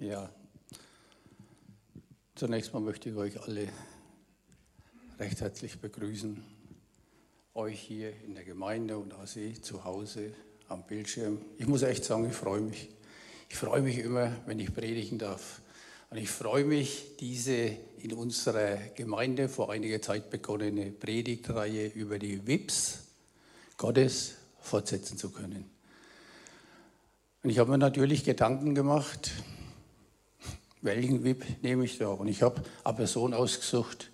Ja, zunächst mal möchte ich euch alle recht herzlich begrüßen. Euch hier in der Gemeinde und auch Sie zu Hause am Bildschirm. Ich muss echt sagen, ich freue mich. Ich freue mich immer, wenn ich predigen darf. Und ich freue mich, diese in unserer Gemeinde vor einiger Zeit begonnene Predigtreihe über die WIPs Gottes fortsetzen zu können. Und ich habe mir natürlich Gedanken gemacht, welchen VIP nehme ich da? Und ich habe eine Person ausgesucht,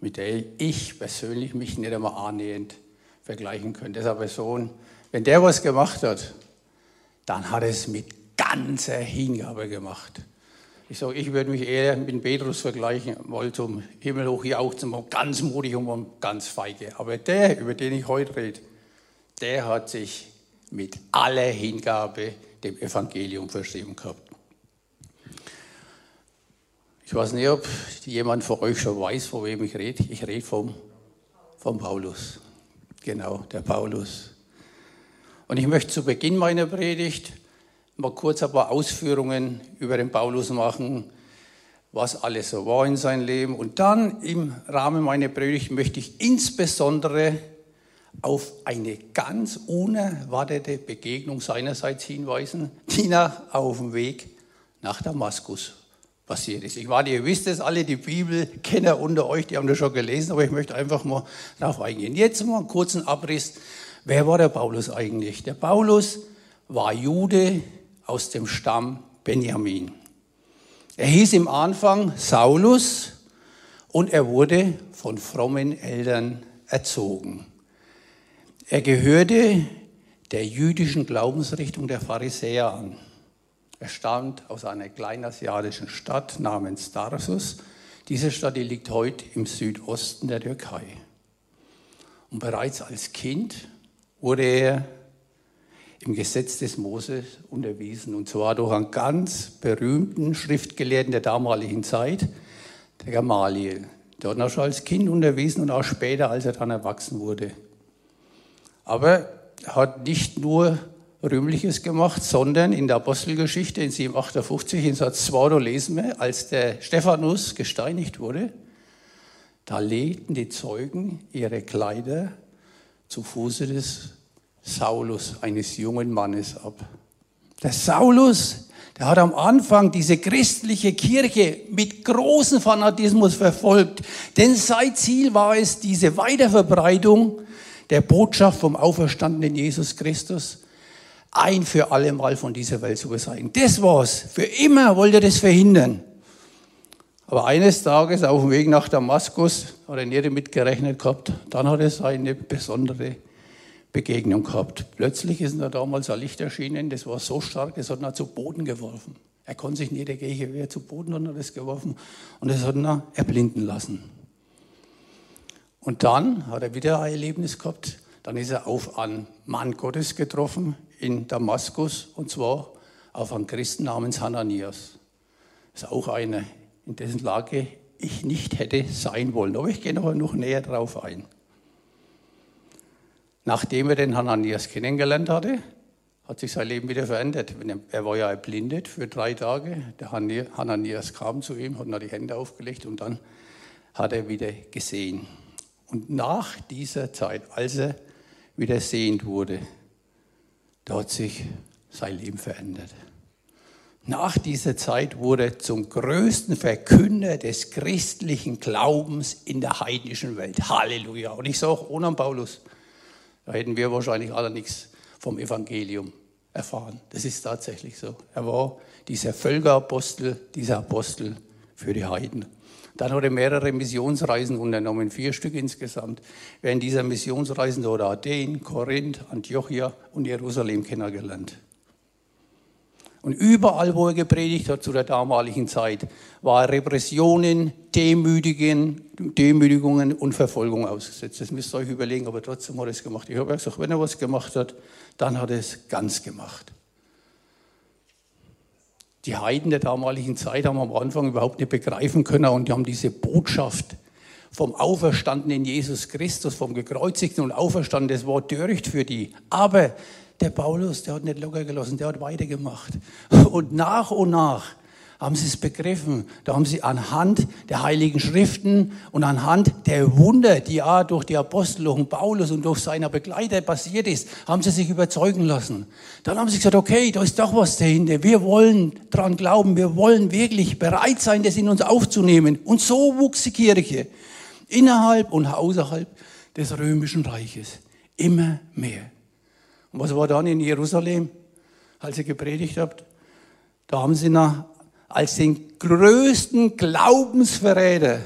mit der ich persönlich mich nicht einmal annähernd vergleichen könnte. Das ist eine Person, wenn der was gemacht hat, dann hat er es mit ganzer Hingabe gemacht. Ich sage, ich würde mich eher mit Petrus vergleichen, mal zum Himmel hoch jauchzen, mal ganz mutig und ganz feige. Aber der, über den ich heute rede, der hat sich mit aller Hingabe dem Evangelium verschrieben gehabt. Ich weiß nicht, ob jemand von euch schon weiß, von wem ich rede. Ich rede vom, vom Paulus. Genau, der Paulus. Und ich möchte zu Beginn meiner Predigt mal kurz ein paar Ausführungen über den Paulus machen, was alles so war in seinem Leben. Und dann im Rahmen meiner Predigt möchte ich insbesondere auf eine ganz unerwartete Begegnung seinerseits hinweisen, die nach, auf dem Weg nach Damaskus passiert ist. Ich meine, ihr wisst es alle, die Bibelkenner unter euch, die haben das schon gelesen, aber ich möchte einfach mal darauf eingehen. Jetzt mal einen kurzen Abriss. Wer war der Paulus eigentlich? Der Paulus war Jude aus dem Stamm Benjamin. Er hieß im Anfang Saulus und er wurde von frommen Eltern erzogen. Er gehörte der jüdischen Glaubensrichtung der Pharisäer an. Er stammt aus einer kleinasiatischen Stadt namens Tarsus. Diese Stadt die liegt heute im Südosten der Türkei. Und bereits als Kind wurde er im Gesetz des Moses unterwiesen, und zwar durch einen ganz berühmten Schriftgelehrten der damaligen Zeit, der Gamaliel. Der hat ihn schon als Kind unterwiesen und auch später, als er dann erwachsen wurde. Aber er hat nicht nur Rühmliches gemacht, sondern in der Apostelgeschichte in 758 in Satz 2, da lesen wir, als der Stephanus gesteinigt wurde, da legten die Zeugen ihre Kleider zu Fuße des Saulus, eines jungen Mannes, ab. Der Saulus, der hat am Anfang diese christliche Kirche mit großem Fanatismus verfolgt, denn sein Ziel war es, diese Weiterverbreitung der Botschaft vom auferstandenen Jesus Christus ein für alle Mal von dieser Welt zu beseitigen. Das war's. Für immer wollte er das verhindern. Aber eines Tages auf dem Weg nach Damaskus hat er nicht damit gerechnet gehabt. Dann hat er seine besondere Begegnung gehabt. Plötzlich ist ihm damals ein Licht erschienen, das war so stark, das hat ihn zu Boden geworfen. Er konnte sich nicht dagegen wehren, zu Boden hat er das geworfen und das hat ihn erblinden lassen. Und dann hat er wieder ein Erlebnis gehabt, dann ist er auf einen Mann Gottes getroffen, in Damaskus, und zwar auf einen Christen namens Hananias. Das ist auch einer, in dessen Lage ich nicht hätte sein wollen. Aber ich gehe noch, noch näher darauf ein. Nachdem er den Hananias kennengelernt hatte, hat sich sein Leben wieder verändert. Er war ja erblindet für drei Tage. Der Hananias kam zu ihm, hat ihm die Hände aufgelegt und dann hat er wieder gesehen. Und nach dieser Zeit, als er wieder sehend wurde, da hat sich sein Leben verändert. Nach dieser Zeit wurde zum größten Verkünder des christlichen Glaubens in der heidnischen Welt. Halleluja. Und ich sage, ohne Paulus, da hätten wir wahrscheinlich alle nichts vom Evangelium erfahren. Das ist tatsächlich so. Er war dieser Völkerapostel, dieser Apostel für die Heiden. Dann hat er mehrere Missionsreisen unternommen, vier Stück insgesamt. Während dieser Missionsreisen hat er Athen, Korinth, Antiochia und Jerusalem kennengelernt. Und überall, wo er gepredigt hat zu der damaligen Zeit, war Repressionen, Demütigen, Demütigungen und Verfolgung ausgesetzt. Das müsst ihr euch überlegen, aber trotzdem hat er es gemacht. Ich habe gesagt, wenn er was gemacht hat, dann hat er es ganz gemacht. Die Heiden der damaligen Zeit haben am Anfang überhaupt nicht begreifen können und die haben diese Botschaft vom auferstandenen Jesus Christus, vom gekreuzigten und auferstandenen, das war töricht für die. Aber der Paulus, der hat nicht locker gelassen, der hat weitergemacht. Und nach und nach haben sie es begriffen. Da haben sie anhand der Heiligen Schriften und anhand der Wunder, die ja durch die Apostel, durch Paulus und durch seine Begleiter passiert ist, haben sie sich überzeugen lassen. Dann haben sie gesagt, okay, da ist doch was dahinter. Wir wollen dran glauben. Wir wollen wirklich bereit sein, das in uns aufzunehmen. Und so wuchs die Kirche innerhalb und außerhalb des römischen Reiches. Immer mehr. Und was war dann in Jerusalem, als ihr gepredigt habt? Da haben sie nach als den größten Glaubensverräter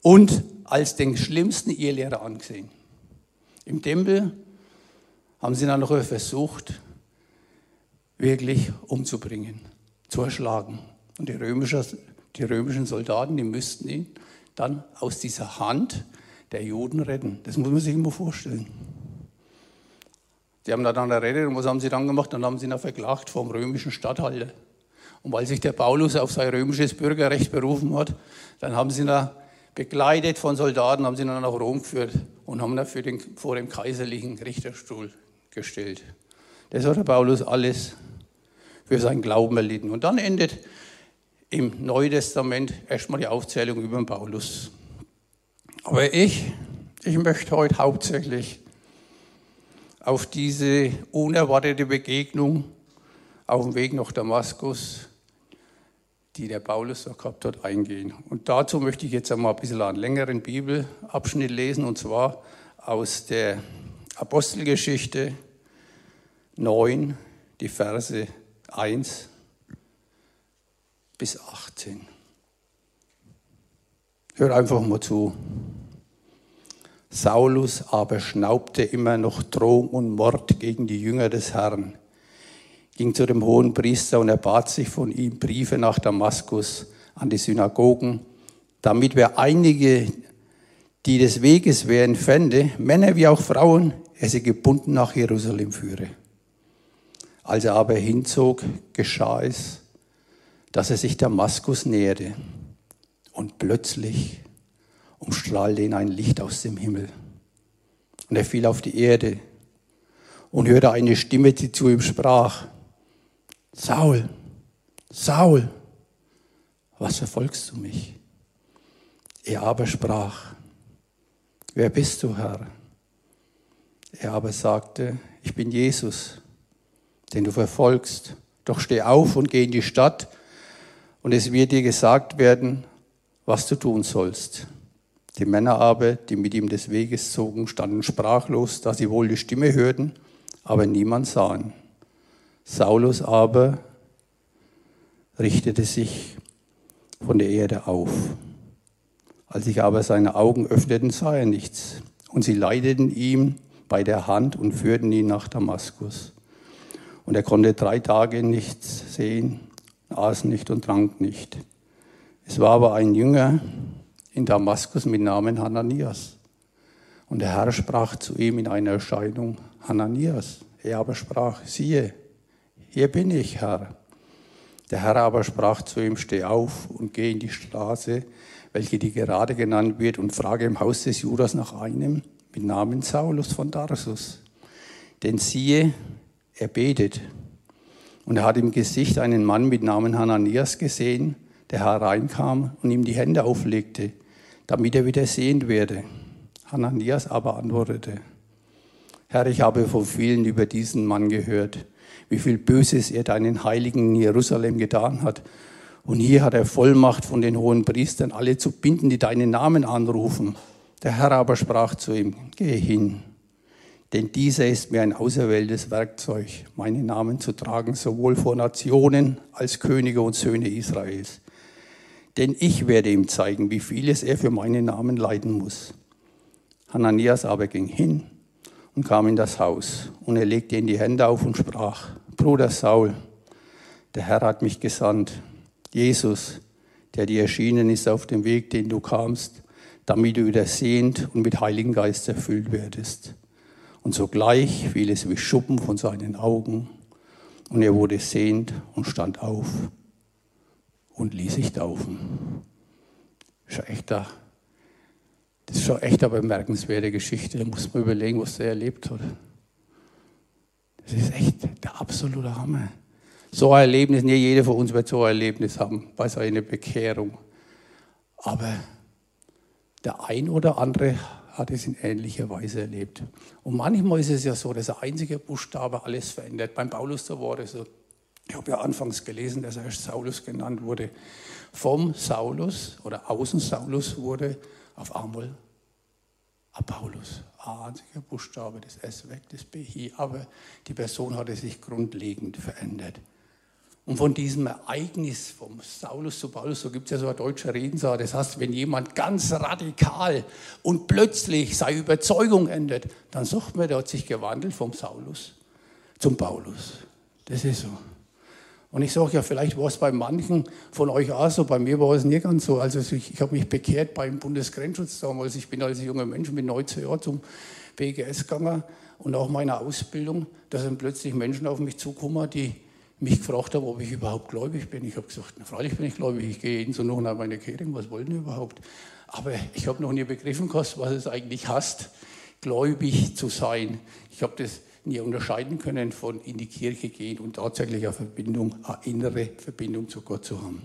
und als den schlimmsten Ehelehrer angesehen. Im Tempel haben sie dann noch versucht, wirklich umzubringen, zu erschlagen. Und die, römische, die römischen Soldaten, die müssten ihn dann aus dieser Hand der Juden retten. Das muss man sich immer vorstellen. Sie haben da dann errettet und was haben sie dann gemacht? Dann haben sie ihn verklagt vom römischen Statthalter. Und weil sich der Paulus auf sein römisches Bürgerrecht berufen hat, dann haben sie ihn begleitet von Soldaten, haben sie ihn dann nach Rom geführt und haben ihn für den, vor dem kaiserlichen Richterstuhl gestellt. Das hat der Paulus alles für seinen Glauben erlitten. Und dann endet im Neuen Testament erstmal die Aufzählung über den Paulus. Aber ich, ich möchte heute hauptsächlich auf diese unerwartete Begegnung auf dem Weg nach Damaskus die der Paulus da gehabt hat, eingehen. Und dazu möchte ich jetzt einmal ein bisschen einen längeren Bibelabschnitt lesen, und zwar aus der Apostelgeschichte 9, die Verse 1 bis 18. Hört einfach mal zu. Saulus aber schnaubte immer noch Drohung und Mord gegen die Jünger des Herrn ging zu dem hohen Priester und er bat sich von ihm Briefe nach Damaskus an die Synagogen, damit wir einige, die des Weges wären, fände, Männer wie auch Frauen, er sie gebunden nach Jerusalem führe. Als er aber hinzog, geschah es, dass er sich Damaskus näherte und plötzlich umstrahlte ihn ein Licht aus dem Himmel. Und er fiel auf die Erde und hörte eine Stimme, die zu ihm sprach, Saul, Saul, was verfolgst du mich? Er aber sprach, wer bist du, Herr? Er aber sagte, ich bin Jesus, den du verfolgst. Doch steh auf und geh in die Stadt, und es wird dir gesagt werden, was du tun sollst. Die Männer aber, die mit ihm des Weges zogen, standen sprachlos, da sie wohl die Stimme hörten, aber niemand sahen. Saulus aber richtete sich von der Erde auf. Als sich aber seine Augen öffneten, sah er nichts. Und sie leiteten ihm bei der Hand und führten ihn nach Damaskus. Und er konnte drei Tage nichts sehen, aß nicht und trank nicht. Es war aber ein Jünger in Damaskus mit Namen Hananias. Und der Herr sprach zu ihm in einer Erscheinung, Hananias. Er aber sprach, siehe, hier bin ich, Herr. Der Herr aber sprach zu ihm, steh auf und geh in die Straße, welche die gerade genannt wird, und frage im Haus des Judas nach einem mit Namen Saulus von Tarsus. Denn siehe, er betet. Und er hat im Gesicht einen Mann mit Namen Hananias gesehen, der hereinkam und ihm die Hände auflegte, damit er wieder sehend werde. Hananias aber antwortete, Herr, ich habe von vielen über diesen Mann gehört wie viel Böses er deinen Heiligen in Jerusalem getan hat. Und hier hat er Vollmacht von den hohen Priestern, alle zu binden, die deinen Namen anrufen. Der Herr aber sprach zu ihm, geh hin, denn dieser ist mir ein auserwähltes Werkzeug, meinen Namen zu tragen, sowohl vor Nationen als Könige und Söhne Israels. Denn ich werde ihm zeigen, wie vieles er für meinen Namen leiden muss. Hananias aber ging hin und kam in das Haus. Und er legte ihm die Hände auf und sprach, Bruder Saul, der Herr hat mich gesandt, Jesus, der dir erschienen ist auf dem Weg, den du kamst, damit du wieder sehend und mit Heiligen Geist erfüllt werdest. Und sogleich fiel es wie Schuppen von seinen Augen, und er wurde sehend und stand auf und ließ sich taufen. Das ist echt da das ist schon echt eine bemerkenswerte Geschichte. Da muss man überlegen, was der erlebt hat. Das ist echt der absolute Hammer. So ein Erlebnis, nicht jeder von uns wird so ein Erlebnis haben bei seiner Bekehrung. Aber der ein oder andere hat es in ähnlicher Weise erlebt. Und manchmal ist es ja so, dass ein einziger Buchstabe alles verändert. Beim Paulus da war es so. Ich habe ja anfangs gelesen, dass er Saulus genannt wurde. Vom Saulus oder außen Saulus wurde auf einmal ein Paulus. Ein einziger Buchstabe, das S weg, das B hier. Aber die Person hatte sich grundlegend verändert. Und von diesem Ereignis vom Saulus zu Paulus, so gibt es ja so eine deutsche Redensart, das heißt, wenn jemand ganz radikal und plötzlich seine Überzeugung ändert, dann sagt man, der hat sich gewandelt vom Saulus zum Paulus. Das ist so. Und ich sage ja, vielleicht war es bei manchen von euch auch so, bei mir war es nicht ganz so. Also ich, ich habe mich bekehrt beim Bundesgrenzschutz damals. Ich bin als junger Mensch mit 19 Jahren zum BGS gegangen und auch meiner Ausbildung. Da sind plötzlich Menschen auf mich zugekommen, die mich gefragt haben, ob ich überhaupt gläubig bin. Ich habe gesagt, na, freilich bin ich gläubig, ich gehe jeden so noch nach meiner Kirche, was wollen die überhaupt? Aber ich habe noch nie begriffen, was es eigentlich heißt, gläubig zu sein. Ich habe das nie unterscheiden können von in die Kirche gehen und tatsächlich eine Verbindung, eine innere Verbindung zu Gott zu haben.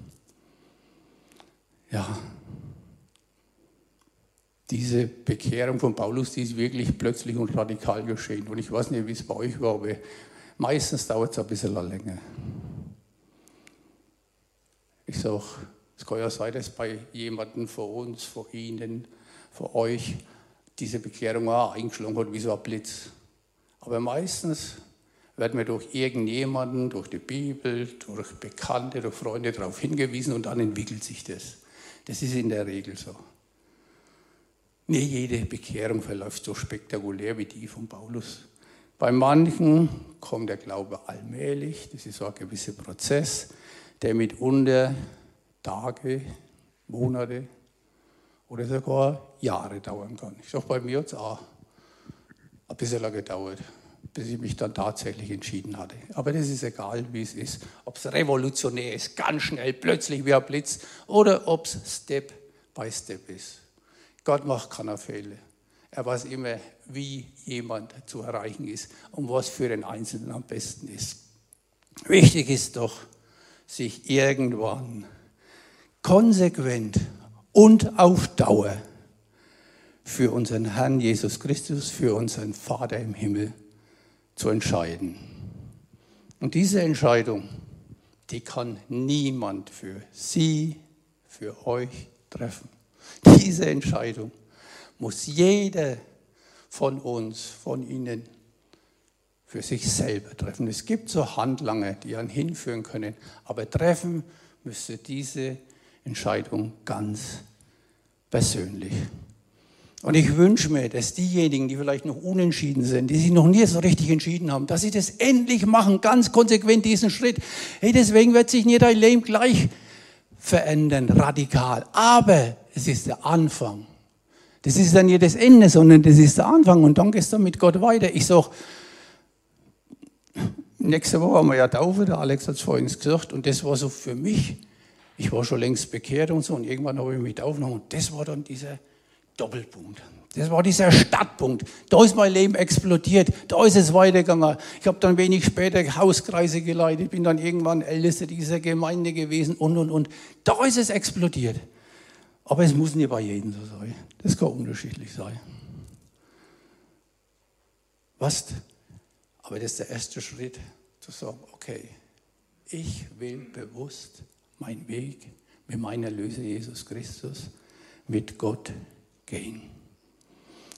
Ja, diese Bekehrung von Paulus, die ist wirklich plötzlich und radikal geschehen. Und ich weiß nicht, wie es bei euch war, aber Meistens dauert es ein bisschen länger. Ich sage, es kann ja sein, dass bei jemandem von uns, von Ihnen, von euch diese Bekehrung auch eingeschlagen hat wie so ein Blitz. Aber meistens werden wir durch irgendjemanden, durch die Bibel, durch Bekannte, durch Freunde darauf hingewiesen und dann entwickelt sich das. Das ist in der Regel so. Nicht jede Bekehrung verläuft so spektakulär wie die von Paulus. Bei manchen kommt der Glaube allmählich, das ist so ein gewisser Prozess, der mitunter Tage, Monate oder sogar Jahre dauern kann. Ich sage, bei mir es auch ein bisschen gedauert, bis ich mich dann tatsächlich entschieden hatte. Aber das ist egal, wie es ist. Ob es revolutionär ist, ganz schnell, plötzlich wie ein Blitz, oder ob es Step by Step ist. Gott macht keine Fehler. Er weiß immer, wie jemand zu erreichen ist und was für den Einzelnen am besten ist. Wichtig ist doch, sich irgendwann konsequent und auf Dauer für unseren Herrn Jesus Christus, für unseren Vater im Himmel zu entscheiden. Und diese Entscheidung, die kann niemand für Sie, für euch treffen. Diese Entscheidung muss jeder von uns, von Ihnen für sich selber treffen. Es gibt so Handlanger, die einen hinführen können, aber treffen müsste diese Entscheidung ganz persönlich. Und ich wünsche mir, dass diejenigen, die vielleicht noch unentschieden sind, die sich noch nie so richtig entschieden haben, dass sie das endlich machen, ganz konsequent diesen Schritt. Hey, deswegen wird sich nicht dein Leben gleich verändern, radikal. Aber es ist der Anfang das ist dann nicht das Ende, sondern das ist der Anfang und dann gehst du mit Gott weiter. Ich sage, nächste Woche haben wir ja Taufe, der Alex hat es vorhin gesagt und das war so für mich, ich war schon längst bekehrt und so und irgendwann habe ich mich taufen und das war dann dieser Doppelpunkt. Das war dieser Startpunkt. Da ist mein Leben explodiert. Da ist es weitergegangen. Ich habe dann wenig später Hauskreise geleitet, bin dann irgendwann Ältester dieser Gemeinde gewesen und, und, und. Da ist es explodiert. Aber es muss nicht bei jedem so sein. Das kann unterschiedlich sein. Was? Aber das ist der erste Schritt, zu sagen, okay, ich will bewusst meinen Weg mit meinem Erlöser Jesus Christus, mit Gott gehen.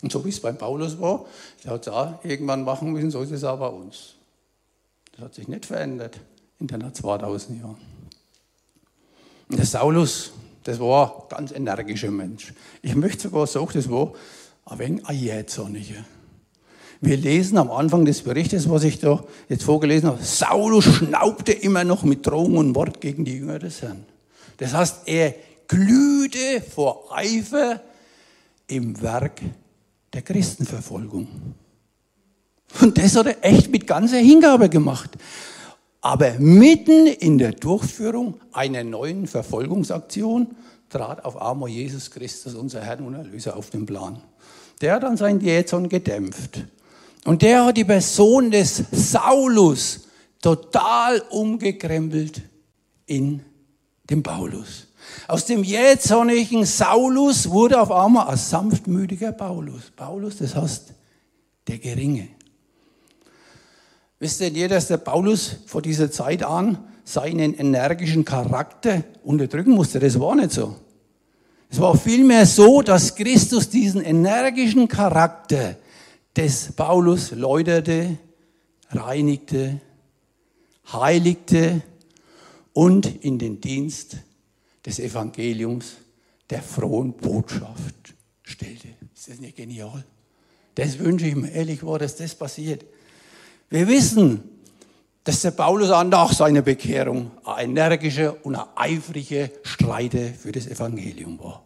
Und so wie es beim Paulus war, der hat es auch irgendwann machen müssen, so ist es auch bei uns. Das hat sich nicht verändert in den 2000 Jahren. Und der Saulus, das war ein ganz energischer Mensch. Ich möchte sogar sagen, das war ein wenig ein Jähzorniger. Wir lesen am Anfang des Berichtes, was ich da jetzt vorgelesen habe, Saulus schnaubte immer noch mit Drohung und Wort gegen die Jünger des Herrn. Das heißt, er glühte vor Eifer im Werk der Christenverfolgung. Und das hat er echt mit ganzer Hingabe gemacht. Aber mitten in der Durchführung einer neuen Verfolgungsaktion trat auf einmal Jesus Christus, unser Herr und Erlöser, auf den Plan. Der hat dann sein Jähzorn gedämpft. Und der hat die Person des Saulus total umgekrempelt in den Paulus. Aus dem jähzornigen Saulus wurde auf einmal ein sanftmütiger Paulus. Paulus, das heißt der Geringe. Wisst ihr, dass der Paulus vor dieser Zeit an seinen energischen Charakter unterdrücken musste? Das war nicht so. Es war vielmehr so, dass Christus diesen energischen Charakter des Paulus läuterte, reinigte, heiligte und in den Dienst des Evangeliums der frohen Botschaft stellte. Ist das nicht genial? Das wünsche ich mir ehrlich war, dass das passiert. Wir wissen, dass der Paulus nach seiner Bekehrung ein energischer und ein eifriger Streiter für das Evangelium war.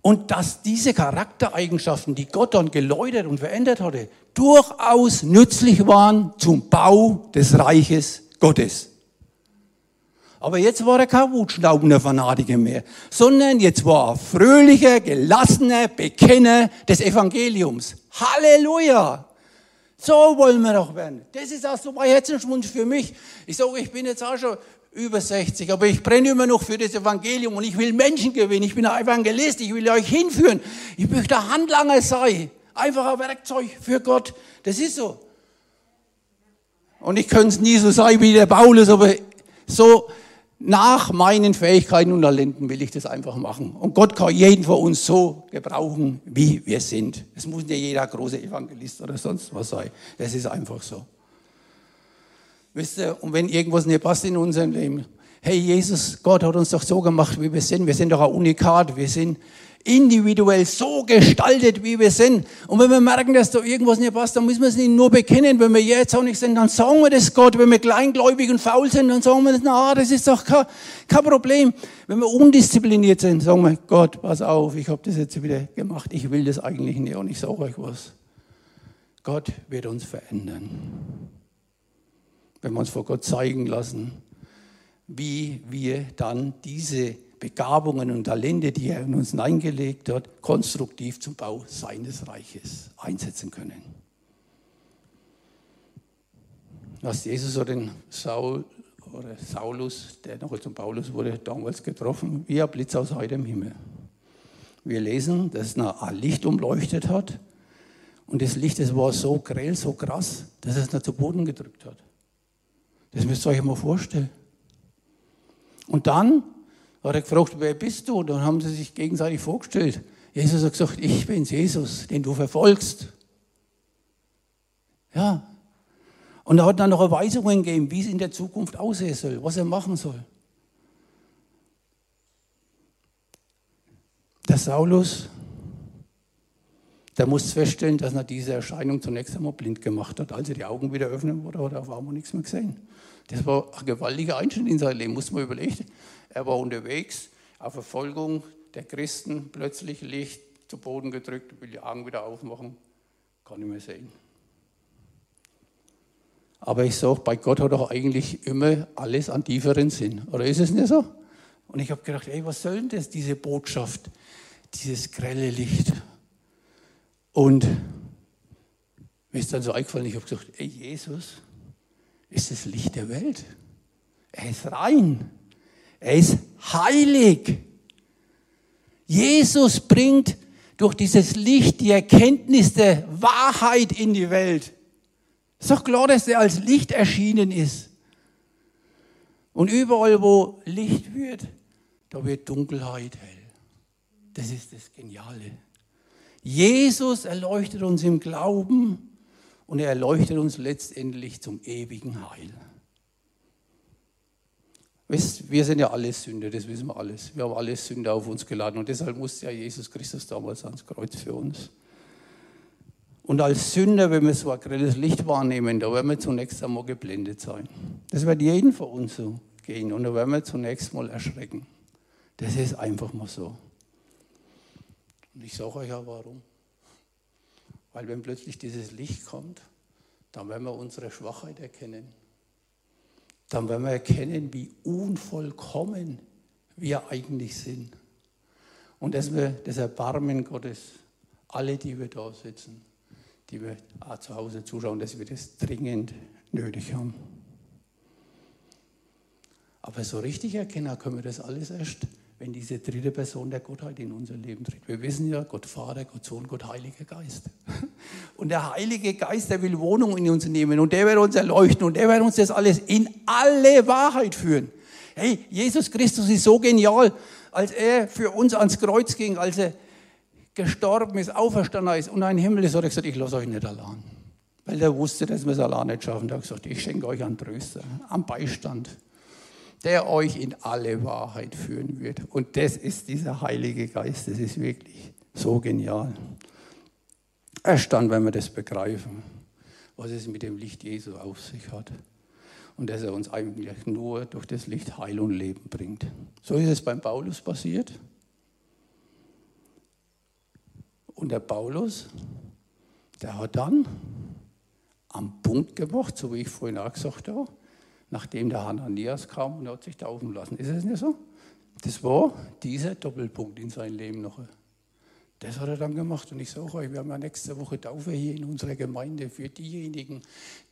Und dass diese Charaktereigenschaften, die Gott dann geläutert und verändert hatte, durchaus nützlich waren zum Bau des Reiches Gottes. Aber jetzt war er kein wutschnaubender Fanatiker mehr, sondern jetzt war er fröhlicher, gelassener Bekenner des Evangeliums. Halleluja! So wollen wir doch werden. Das ist auch so mein Herzenswunsch für mich. Ich sage, ich bin jetzt auch schon über 60, aber ich brenne immer noch für das Evangelium und ich will Menschen gewinnen. Ich bin ein Evangelist, ich will euch hinführen. Ich möchte ein Handlanger sein. Einfach ein Werkzeug für Gott. Das ist so. Und ich könnte es nie so sein wie der Paulus, aber so nach meinen Fähigkeiten und Talenten will ich das einfach machen. Und Gott kann jeden von uns so gebrauchen, wie wir sind. Es muss nicht jeder große Evangelist oder sonst was sein. Das ist einfach so. Wisst ihr, und wenn irgendwas nicht passt in unserem Leben, hey Jesus, Gott hat uns doch so gemacht, wie wir sind. Wir sind doch ein Unikat. Wir sind individuell so gestaltet, wie wir sind. Und wenn wir merken, dass da irgendwas nicht passt, dann müssen wir es nicht nur bekennen. Wenn wir jetzt auch nicht sind, dann sagen wir das Gott. Wenn wir kleingläubig und faul sind, dann sagen wir das, na, das ist doch kein, kein Problem. Wenn wir undiszipliniert sind, sagen wir, Gott, pass auf, ich habe das jetzt wieder gemacht. Ich will das eigentlich nicht und ich sage euch was. Gott wird uns verändern. Wenn wir uns vor Gott zeigen lassen, wie wir dann diese Begabungen und Talente, die er in uns hineingelegt hat, konstruktiv zum Bau seines Reiches einsetzen können. Was Jesus oder den Saul oder Saulus, der noch zum Paulus wurde, damals getroffen, wie ein Blitz aus heiterem Himmel. Wir lesen, dass er ein Licht umleuchtet hat und das Licht, das war so grell, so krass, dass es ihn zu Boden gedrückt hat. Das müsst ihr euch mal vorstellen. Und dann da hat er gefragt, wer bist du? Und dann haben sie sich gegenseitig vorgestellt. Jesus hat gesagt, ich bin's, Jesus, den du verfolgst. Ja. Und er hat dann noch Weisungen gegeben, wie es in der Zukunft aussehen soll, was er machen soll. Der Saulus, der muss feststellen, dass er diese Erscheinung zunächst einmal blind gemacht hat. Als er die Augen wieder öffnen wurde, hat er auf einmal nichts mehr gesehen. Das war ein gewaltiger Einschnitt in sein Leben, muss man überlegen. Er war unterwegs auf Verfolgung der Christen, plötzlich Licht zu Boden gedrückt, will die Augen wieder aufmachen, kann nicht mehr sehen. Aber ich sage, bei Gott hat doch eigentlich immer alles einen tieferen Sinn. Oder ist es nicht so? Und ich habe gedacht, ey, was soll denn das, diese Botschaft, dieses grelle Licht? Und mir ist dann so eingefallen, ich habe gesagt, ey, Jesus ist das Licht der Welt. Er ist rein. Er ist heilig. Jesus bringt durch dieses Licht die Erkenntnis der Wahrheit in die Welt. Ist doch klar, dass er als Licht erschienen ist. Und überall, wo Licht wird, da wird Dunkelheit hell. Das ist das Geniale. Jesus erleuchtet uns im Glauben und er erleuchtet uns letztendlich zum ewigen Heil. Wir sind ja alles Sünder, das wissen wir alles. Wir haben alles Sünder auf uns geladen und deshalb musste ja Jesus Christus damals ans Kreuz für uns. Und als Sünder, wenn wir so ein grelles Licht wahrnehmen, da werden wir zunächst einmal geblendet sein. Das wird jeden von uns so gehen und da werden wir zunächst mal erschrecken. Das ist einfach mal so. Und ich sage euch ja warum. Weil wenn plötzlich dieses Licht kommt, dann werden wir unsere Schwachheit erkennen dann werden wir erkennen, wie unvollkommen wir eigentlich sind. Und dass wir das Erbarmen Gottes, alle, die wir da sitzen, die wir zu Hause zuschauen, dass wir das dringend nötig haben. Aber so richtig erkennen können wir das alles erst, wenn diese dritte Person der Gottheit in unser Leben tritt. Wir wissen ja, Gott Vater, Gott Sohn, Gott Heiliger Geist. Und der Heilige Geist, der will Wohnung in uns nehmen und der wird uns erleuchten und der wird uns das alles in alle Wahrheit führen. Hey, Jesus Christus ist so genial, als er für uns ans Kreuz ging, als er gestorben ist, auferstanden ist und ein Himmel ist, hat er gesagt, ich lasse euch nicht allein. Weil er wusste, dass wir es allein nicht schaffen. Er hat gesagt, ich schenke euch einen Tröster, einen Beistand der euch in alle Wahrheit führen wird. Und das ist dieser Heilige Geist, das ist wirklich so genial. Erstaunt, wenn wir das begreifen, was es mit dem Licht Jesu auf sich hat. Und dass er uns eigentlich nur durch das Licht Heil und Leben bringt. So ist es beim Paulus passiert. Und der Paulus, der hat dann am Punkt gemacht, so wie ich vorhin auch gesagt habe, nachdem der Hananias kam und er hat sich taufen lassen. Ist es nicht so? Das war dieser Doppelpunkt in seinem Leben noch. Das hat er dann gemacht. Und ich sage euch, wir haben ja nächste Woche Taufe hier in unserer Gemeinde für diejenigen,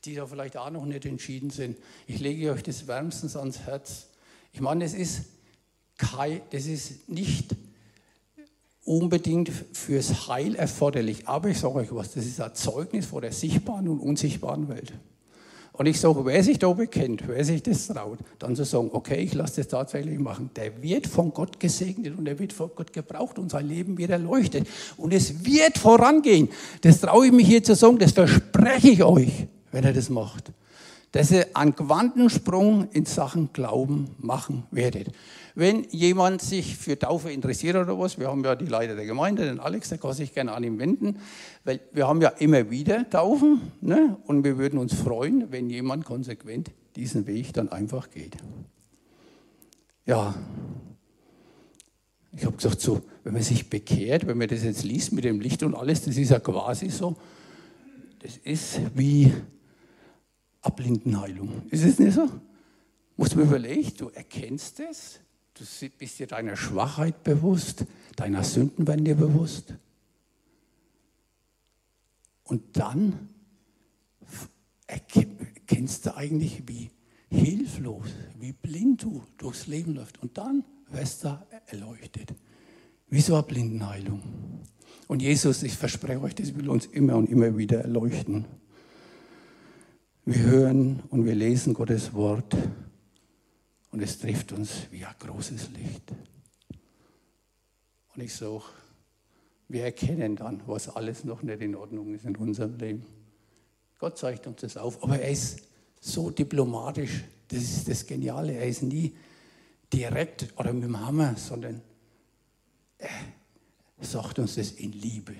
die da vielleicht auch noch nicht entschieden sind. Ich lege euch das wärmstens ans Herz. Ich meine, es ist, kein, das ist nicht unbedingt fürs Heil erforderlich. Aber ich sage euch was, das ist ein Zeugnis vor der sichtbaren und unsichtbaren Welt. Und ich sage, wer sich da bekennt, wer sich das traut, dann zu sagen, okay, ich lasse das tatsächlich machen, der wird von Gott gesegnet und er wird von Gott gebraucht und sein Leben wird erleuchtet. Und es wird vorangehen. Das traue ich mich hier zu sagen, das verspreche ich euch, wenn er das macht dass ihr einen Quantensprung in Sachen Glauben machen werdet. Wenn jemand sich für Taufe interessiert oder was, wir haben ja die Leiter der Gemeinde, den Alex, der kann sich gerne an ihn wenden, weil wir haben ja immer wieder Taufen ne? und wir würden uns freuen, wenn jemand konsequent diesen Weg dann einfach geht. Ja, ich habe gesagt, so, wenn man sich bekehrt, wenn man das jetzt liest mit dem Licht und alles, das ist ja quasi so, das ist wie Abblindenheilung. Ist es nicht so? Muss man überlegen, du erkennst es, du bist dir deiner Schwachheit bewusst, deiner Sünden werden dir bewusst. Und dann erkennst du eigentlich, wie hilflos, wie blind du durchs Leben läufst. Und dann wirst du erleuchtet. Wie so eine Blindenheilung. Und Jesus, ich verspreche euch, das will uns immer und immer wieder erleuchten. Wir hören und wir lesen Gottes Wort und es trifft uns wie ein großes Licht. Und ich sage, wir erkennen dann, was alles noch nicht in Ordnung ist in unserem Leben. Gott zeigt uns das auf, aber er ist so diplomatisch, das ist das Geniale. Er ist nie direkt oder mit dem Hammer, sondern er sagt uns das in Liebe.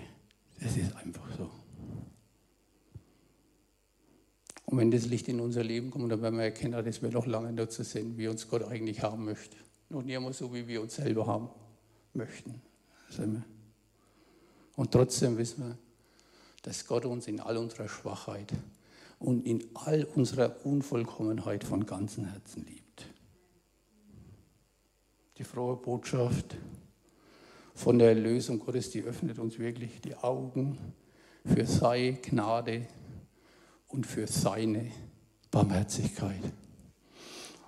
Das ist einfach so. Und wenn das Licht in unser Leben kommt, dann werden wir erkennen, dass wir noch lange so sind, wie uns Gott eigentlich haben möchte. Noch nie einmal so, wie wir uns selber haben möchten. Und trotzdem wissen wir, dass Gott uns in all unserer Schwachheit und in all unserer Unvollkommenheit von ganzem Herzen liebt. Die frohe Botschaft von der Erlösung Gottes, die öffnet uns wirklich die Augen für sei Gnade, und für seine Barmherzigkeit.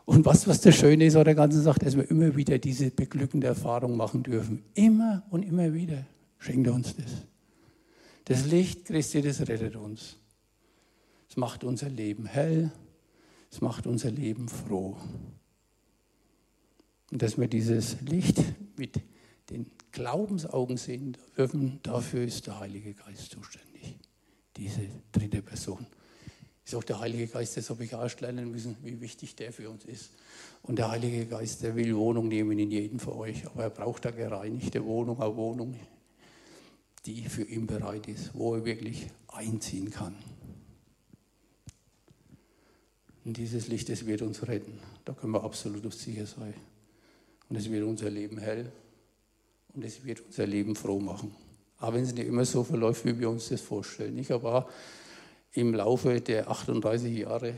Und was, was das Schöne ist, was der Ganze sagt, dass wir immer wieder diese beglückende Erfahrung machen dürfen. Immer und immer wieder schenkt er uns das. Das Licht Christi, das rettet uns. Es macht unser Leben hell, es macht unser Leben froh. Und dass wir dieses Licht mit den Glaubensaugen sehen dürfen, dafür ist der Heilige Geist zuständig. Diese dritte Person ist auch der Heilige Geist, das habe ich erst lernen müssen, wie wichtig der für uns ist. Und der Heilige Geist, der will Wohnung nehmen in jedem von euch, aber er braucht eine gereinigte Wohnung, eine Wohnung, die für ihn bereit ist, wo er wirklich einziehen kann. Und dieses Licht, das wird uns retten. Da können wir absolut sicher sein. Und es wird unser Leben hell und es wird unser Leben froh machen. Aber wenn es nicht immer so verläuft, wie wir uns das vorstellen. Ich habe im Laufe der 38 Jahre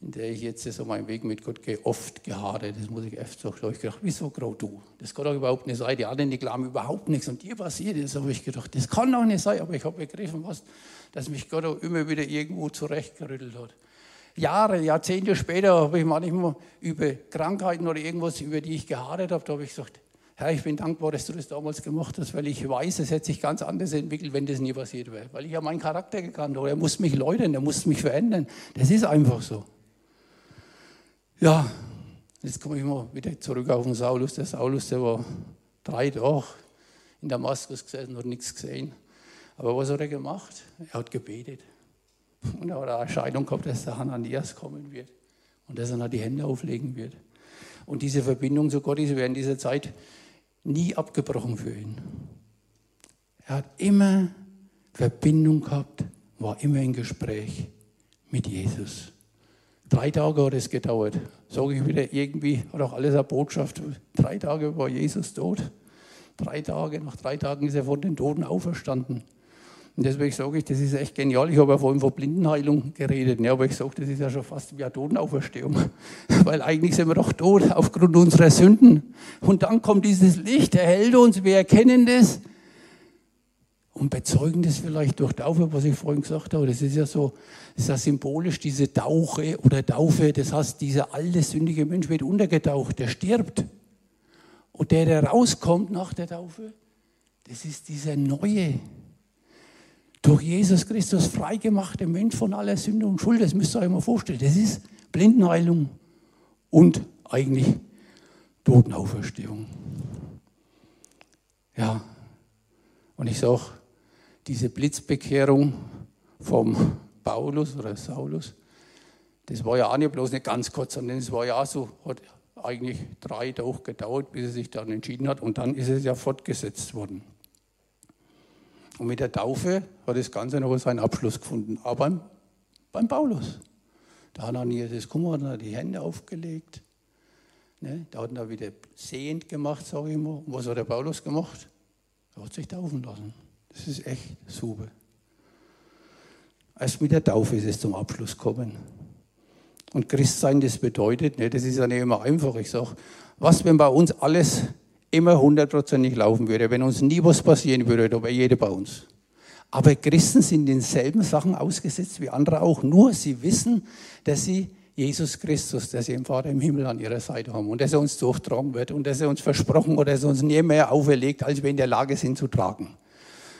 in der ich jetzt so meinen Weg mit Gott gehe, oft geharrt. Das muss ich öfter sagen. Ich gedacht, wieso grau du? Das kann doch überhaupt nicht sein. Die anderen, die glauben überhaupt nichts. Und dir passiert das, habe ich gedacht, das kann doch nicht sein. Aber ich habe begriffen, was, dass mich Gott auch immer wieder irgendwo zurechtgerüttelt hat. Jahre, Jahrzehnte später habe ich manchmal über Krankheiten oder irgendwas, über die ich geharrt habe, da habe ich gesagt, Herr, ich bin dankbar, dass du das damals gemacht hast, weil ich weiß, es hätte sich ganz anders entwickelt, wenn das nie passiert wäre. Weil ich ja meinen Charakter gekannt habe. Er muss mich läutern, er muss mich verändern. Das ist einfach so. Ja, jetzt komme ich mal wieder zurück auf den Saulus. Der Saulus, der war drei Tage in Damaskus gesessen, hat nichts gesehen. Aber was hat er gemacht? Er hat gebetet. Und er hat eine Erscheinung gehabt, dass der Hananias kommen wird und dass er noch die Hände auflegen wird. Und diese Verbindung zu Gott ist während dieser Zeit nie abgebrochen für ihn. Er hat immer Verbindung gehabt, war immer in Gespräch mit Jesus. Drei Tage hat es gedauert. Sage ich wieder, irgendwie hat auch alles eine Botschaft. Drei Tage war Jesus tot. Drei Tage, nach drei Tagen ist er von den Toten auferstanden. Und deswegen sage ich, das ist echt genial. Ich habe ja vorhin von Blindenheilung geredet, ne? aber ich sage, das ist ja schon fast wie eine Totenauferstehung. Weil eigentlich sind wir doch tot aufgrund unserer Sünden. Und dann kommt dieses Licht, er hält uns, wir erkennen das und bezeugen das vielleicht durch Taufe, was ich vorhin gesagt habe. Das ist ja so, das ist ja symbolisch, diese Tauche oder Taufe. Das heißt, dieser alte, sündige Mensch wird untergetaucht, der stirbt. Und der, der rauskommt nach der Taufe, das ist dieser neue, durch Jesus Christus freigemachte Mensch von aller Sünde und Schuld. Das müsst ihr euch mal vorstellen. Das ist Blindenheilung und eigentlich Totenauferstehung. Ja, und ich sage, diese Blitzbekehrung vom Paulus oder Saulus, das war ja auch nicht bloß nicht ganz kurz, sondern es war ja so, hat eigentlich drei Tage gedauert, bis er sich dann entschieden hat und dann ist es ja fortgesetzt worden. Und mit der Taufe hat das Ganze noch seinen Abschluss gefunden, aber beim, beim Paulus. Da hat er nie das Kummer, hat er die Hände aufgelegt. Ne? Da hat er wieder sehend gemacht, sage ich mal. Und was hat der Paulus gemacht? Er hat sich taufen lassen. Das ist echt super. Erst mit der Taufe ist es zum Abschluss gekommen. Und Christsein, das bedeutet, ne, das ist ja nicht immer einfach. Ich sage, was, wenn bei uns alles immer hundertprozentig laufen würde, wenn uns nie was passieren würde, da wäre jeder bei uns. Aber Christen sind denselben Sachen ausgesetzt wie andere auch, nur sie wissen, dass sie Jesus Christus, dass sie im Vater im Himmel an ihrer Seite haben und dass er uns durchtragen wird und dass er uns versprochen oder dass er uns nie mehr auferlegt, als wir in der Lage sind zu tragen.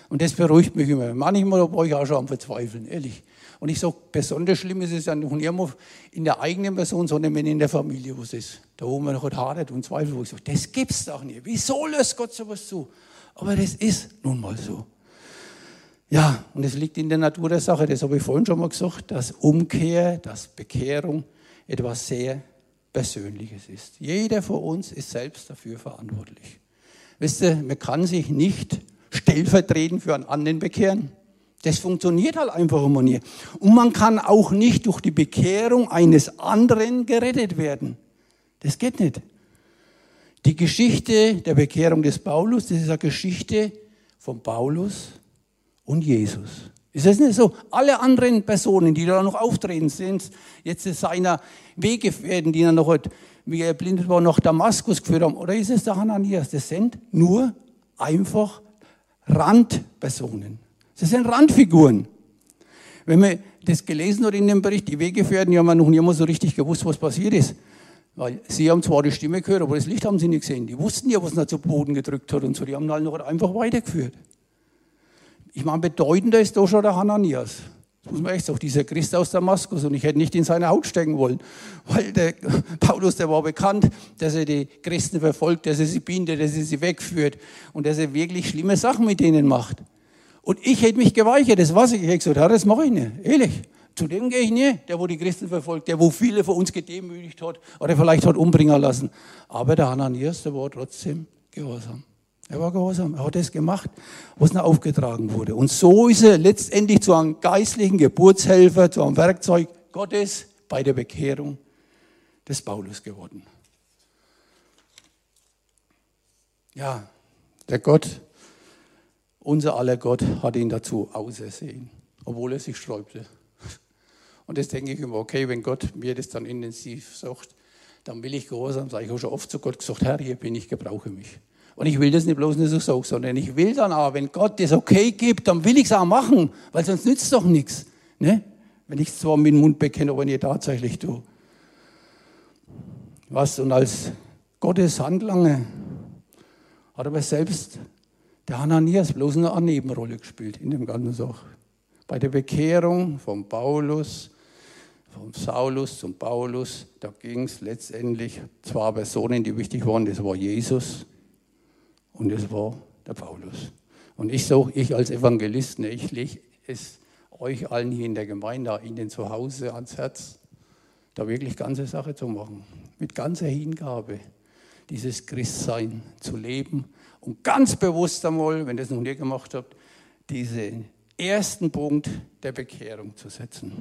Und das beruhigt mich immer. Manchmal war ich auch schon am Verzweifeln, ehrlich. Und ich sage, besonders schlimm ist es ja nicht immer in der eigenen Person, sondern wenn in der Familie was ist. Da wo man noch hadert und zweifelt, wo ich sage, das gibt's doch nicht. Wieso lässt Gott sowas zu? Aber das ist nun mal so. Ja, und es liegt in der Natur der Sache, das habe ich vorhin schon mal gesagt, dass Umkehr, dass Bekehrung etwas sehr Persönliches ist. Jeder von uns ist selbst dafür verantwortlich. Wisst ihr, man kann sich nicht stellvertretend für einen anderen bekehren. Das funktioniert halt einfach immer nie. Und man kann auch nicht durch die Bekehrung eines anderen gerettet werden. Das geht nicht. Die Geschichte der Bekehrung des Paulus, das ist eine Geschichte von Paulus und Jesus. Ist das nicht so? Alle anderen Personen, die da noch auftreten, sind jetzt seiner Weggefährten, die er noch, wie er blindet war, nach Damaskus geführt haben. Oder ist es der Hananias? Das sind nur einfach Randpersonen. Das sind Randfiguren. Wenn man das gelesen hat in dem Bericht, die Weggefährten, die haben noch nie mal so richtig gewusst, was passiert ist. Weil sie haben zwar die Stimme gehört, aber das Licht haben sie nicht gesehen. Die wussten ja, was er zu Boden gedrückt hat und so. Die haben halt noch einfach weitergeführt. Ich meine, bedeutender ist doch schon der Hananias. Das muss man echt sagen, dieser Christ aus Damaskus. Und ich hätte nicht in seine Haut stecken wollen. Weil der Paulus, der war bekannt, dass er die Christen verfolgt, dass er sie bindet, dass er sie wegführt und dass er wirklich schlimme Sachen mit denen macht. Und ich hätte mich geweigert, das weiß ich. Ich hätte gesagt, ja, das mache ich nicht, ehrlich. Zu dem gehe ich nicht, der, wo die Christen verfolgt, der, wo viele von uns gedemütigt hat oder vielleicht hat umbringen lassen. Aber der Hananias, der war trotzdem gehorsam. Er war gehorsam. Er hat das gemacht, was ihm aufgetragen wurde. Und so ist er letztendlich zu einem geistlichen Geburtshelfer, zu einem Werkzeug Gottes bei der Bekehrung des Paulus geworden. Ja, der Gott, unser aller Gott, hat ihn dazu ausersehen, obwohl er sich sträubte. Und das denke ich immer, okay, wenn Gott mir das dann intensiv sagt, dann will ich gehorsam sein. Ich habe schon oft zu Gott gesagt, Herr, hier bin ich, gebrauche mich. Und ich will das nicht bloß nicht so sagen, sondern ich will dann auch, wenn Gott das okay gibt, dann will ich es auch machen, weil sonst nützt es doch nichts. Ne? Wenn ich es zwar mit dem Mund bekenne, aber nicht tatsächlich tue. Was? Und als Gottes Handlange hat aber selbst der Hananias bloß eine Nebenrolle gespielt in dem ganzen Sach. Bei der Bekehrung von Paulus, von Saulus zum Paulus, da ging es letztendlich zwei Personen, die wichtig waren. Das war Jesus und das war der Paulus. Und ich sage, ich als Evangelist, ne, ich lege es euch allen hier in der Gemeinde, Ihnen zu Hause ans Herz, da wirklich ganze Sache zu machen. Mit ganzer Hingabe dieses Christsein zu leben und ganz bewusst einmal, wenn ihr das noch nie gemacht habt, diesen ersten Punkt der Bekehrung zu setzen.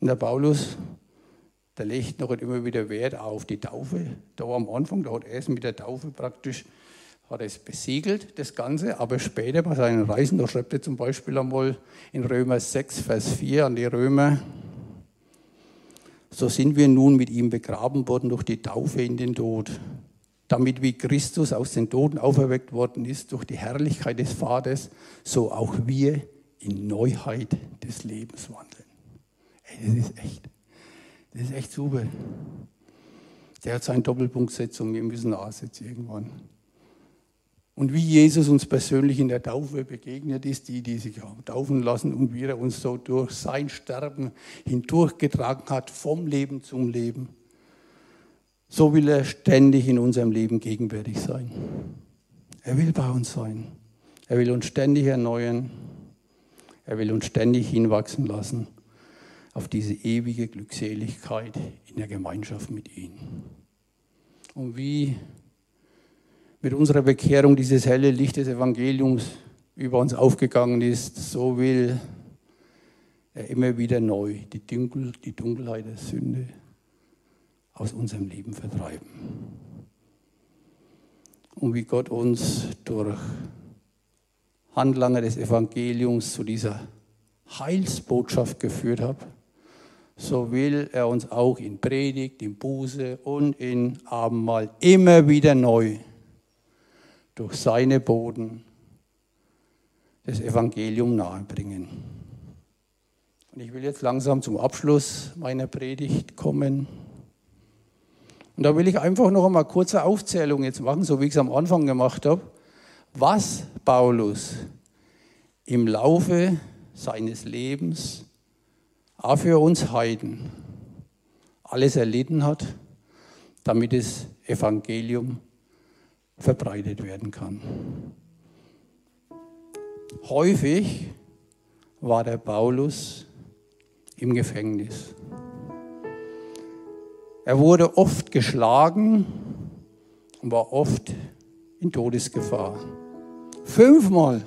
Und der Paulus, der legt noch immer wieder Wert auf die Taufe. Da am Anfang, da hat er es mit der Taufe praktisch hat es besiegelt, das Ganze, aber später bei seinen Reisen, da schreibt er zum Beispiel einmal in Römer 6, Vers 4 an die Römer, so sind wir nun mit ihm begraben worden durch die Taufe in den Tod, damit wie Christus aus den Toten auferweckt worden ist durch die Herrlichkeit des Vaters, so auch wir in Neuheit des Lebens wandeln. Ey, das ist echt, das ist echt super. Der hat seine Doppelpunktsetzung, wir müssen ansetzen irgendwann. Und wie Jesus uns persönlich in der Taufe begegnet ist, die, die sich taufen lassen und wie er uns so durch sein Sterben hindurchgetragen hat, vom Leben zum Leben, so will er ständig in unserem Leben gegenwärtig sein. Er will bei uns sein. Er will uns ständig erneuern. Er will uns ständig hinwachsen lassen auf diese ewige Glückseligkeit in der Gemeinschaft mit ihm. Und wie mit unserer Bekehrung dieses helle Licht des Evangeliums über uns aufgegangen ist, so will er immer wieder neu die, Dunkel, die Dunkelheit der Sünde aus unserem Leben vertreiben. Und wie Gott uns durch Handlanger des Evangeliums zu dieser Heilsbotschaft geführt hat, so will er uns auch in Predigt, in Buße und in Abendmahl immer wieder neu durch seine Boden das Evangelium nahebringen. Und ich will jetzt langsam zum Abschluss meiner Predigt kommen. Und da will ich einfach noch einmal kurze Aufzählung jetzt machen, so wie ich es am Anfang gemacht habe, was Paulus im Laufe seines Lebens auch für uns Heiden alles erlitten hat, damit das Evangelium verbreitet werden kann. Häufig war der Paulus im Gefängnis. Er wurde oft geschlagen und war oft in Todesgefahr. Fünfmal,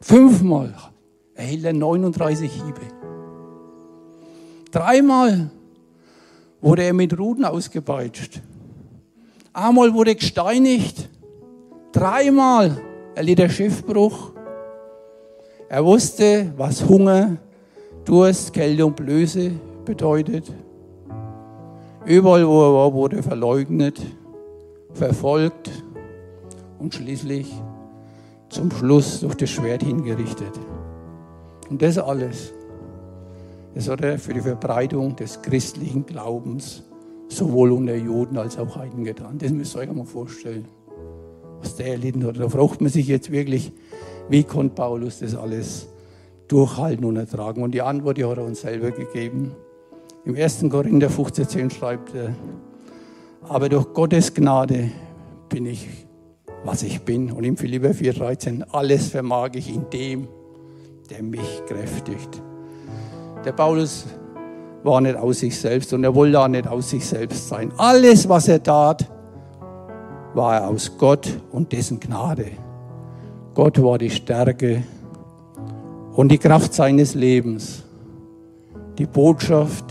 fünfmal erhielt er 39 Hiebe. Dreimal wurde er mit Ruten ausgepeitscht. Einmal wurde gesteinigt, dreimal erlitt er Schiffbruch. Er wusste, was Hunger, Durst, Kälte und Blöße bedeutet. Überall, wo er war, wurde er verleugnet, verfolgt und schließlich zum Schluss durch das Schwert hingerichtet. Und das alles, das hat er für die Verbreitung des christlichen Glaubens sowohl unter Juden als auch Heiden getan. Das müsst ihr euch mal vorstellen, was der erlitten hat. Da fragt man sich jetzt wirklich, wie konnte Paulus das alles durchhalten und ertragen? Und die Antwort, die hat er uns selber gegeben. Im 1. Korinther 15,10 schreibt er, aber durch Gottes Gnade bin ich, was ich bin. Und im Philipper 4,13, alles vermag ich in dem, der mich kräftigt. Der Paulus war nicht aus sich selbst und er wollte auch nicht aus sich selbst sein. Alles, was er tat, war er aus Gott und dessen Gnade. Gott war die Stärke und die Kraft seines Lebens. Die Botschaft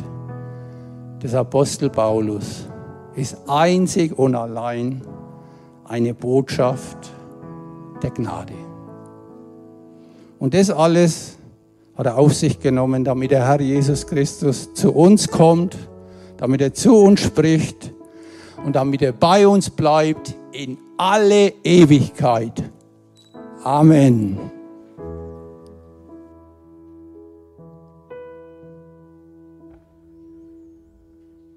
des Apostel Paulus ist einzig und allein eine Botschaft der Gnade. Und das alles hat er auf sich genommen, damit der Herr Jesus Christus zu uns kommt, damit er zu uns spricht und damit er bei uns bleibt in alle Ewigkeit. Amen.